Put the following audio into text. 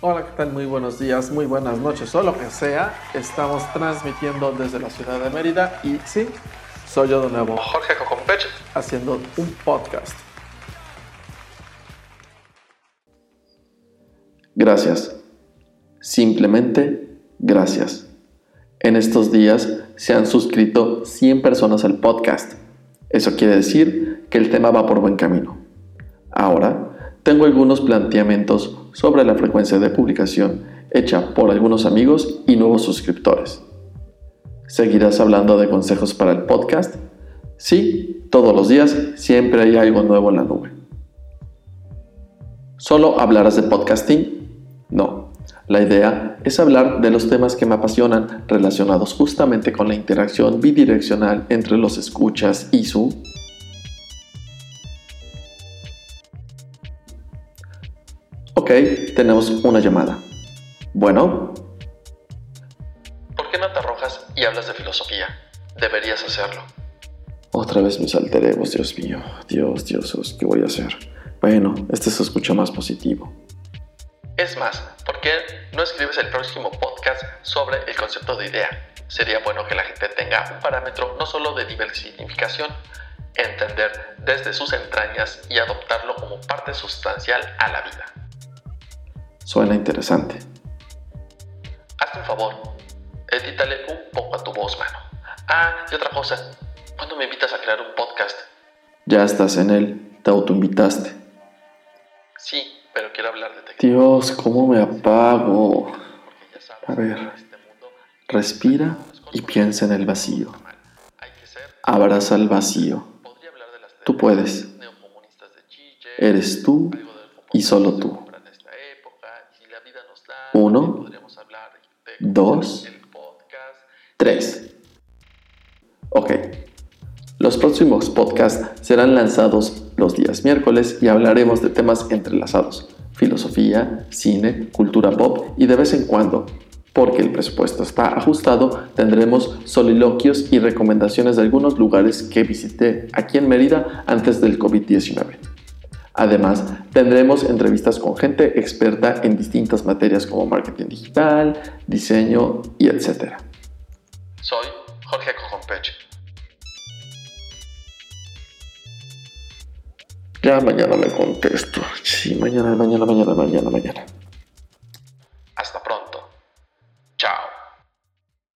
Hola, ¿qué tal? Muy buenos días, muy buenas noches o lo que sea. Estamos transmitiendo desde la ciudad de Mérida y sí, soy yo de nuevo, Jorge Cocompech, haciendo un podcast. Gracias. Simplemente gracias. En estos días se han suscrito 100 personas al podcast. Eso quiere decir que el tema va por buen camino. Ahora, tengo algunos planteamientos sobre la frecuencia de publicación hecha por algunos amigos y nuevos suscriptores. ¿Seguirás hablando de consejos para el podcast? Sí, todos los días siempre hay algo nuevo en la nube. ¿Solo hablarás de podcasting? No. La idea es hablar de los temas que me apasionan relacionados justamente con la interacción bidireccional entre los escuchas y su Ok, tenemos una llamada. Bueno. ¿Por qué no te arrojas y hablas de filosofía? Deberías hacerlo. Otra vez mis alteremos, Dios mío. Dios, Dios, ¿qué voy a hacer? Bueno, este se escucha más positivo. Es más, ¿por qué no escribes el próximo podcast sobre el concepto de idea? Sería bueno que la gente tenga un parámetro no solo de diversificación, entender desde sus entrañas y adoptarlo como parte sustancial a la vida. Suena interesante. Hazte un favor, edítale un poco a tu voz, mano. Ah, y otra cosa, ¿cuándo me invitas a crear un podcast? Ya estás en él, te autoinvitaste. Sí, pero quiero hablar de Dios, ¿cómo me apago? A ver, respira y piensa en el vacío. Abraza el vacío. Tú puedes. Eres tú y solo tú. Uno, dos, tres. Ok. Los próximos podcasts serán lanzados los días miércoles y hablaremos de temas entrelazados, filosofía, cine, cultura pop y de vez en cuando, porque el presupuesto está ajustado, tendremos soliloquios y recomendaciones de algunos lugares que visité aquí en Mérida antes del COVID-19. Además, tendremos entrevistas con gente experta en distintas materias como marketing digital, diseño y etc. Soy Jorge Cojompech. Ya mañana le contesto. Sí, mañana, mañana, mañana, mañana, mañana.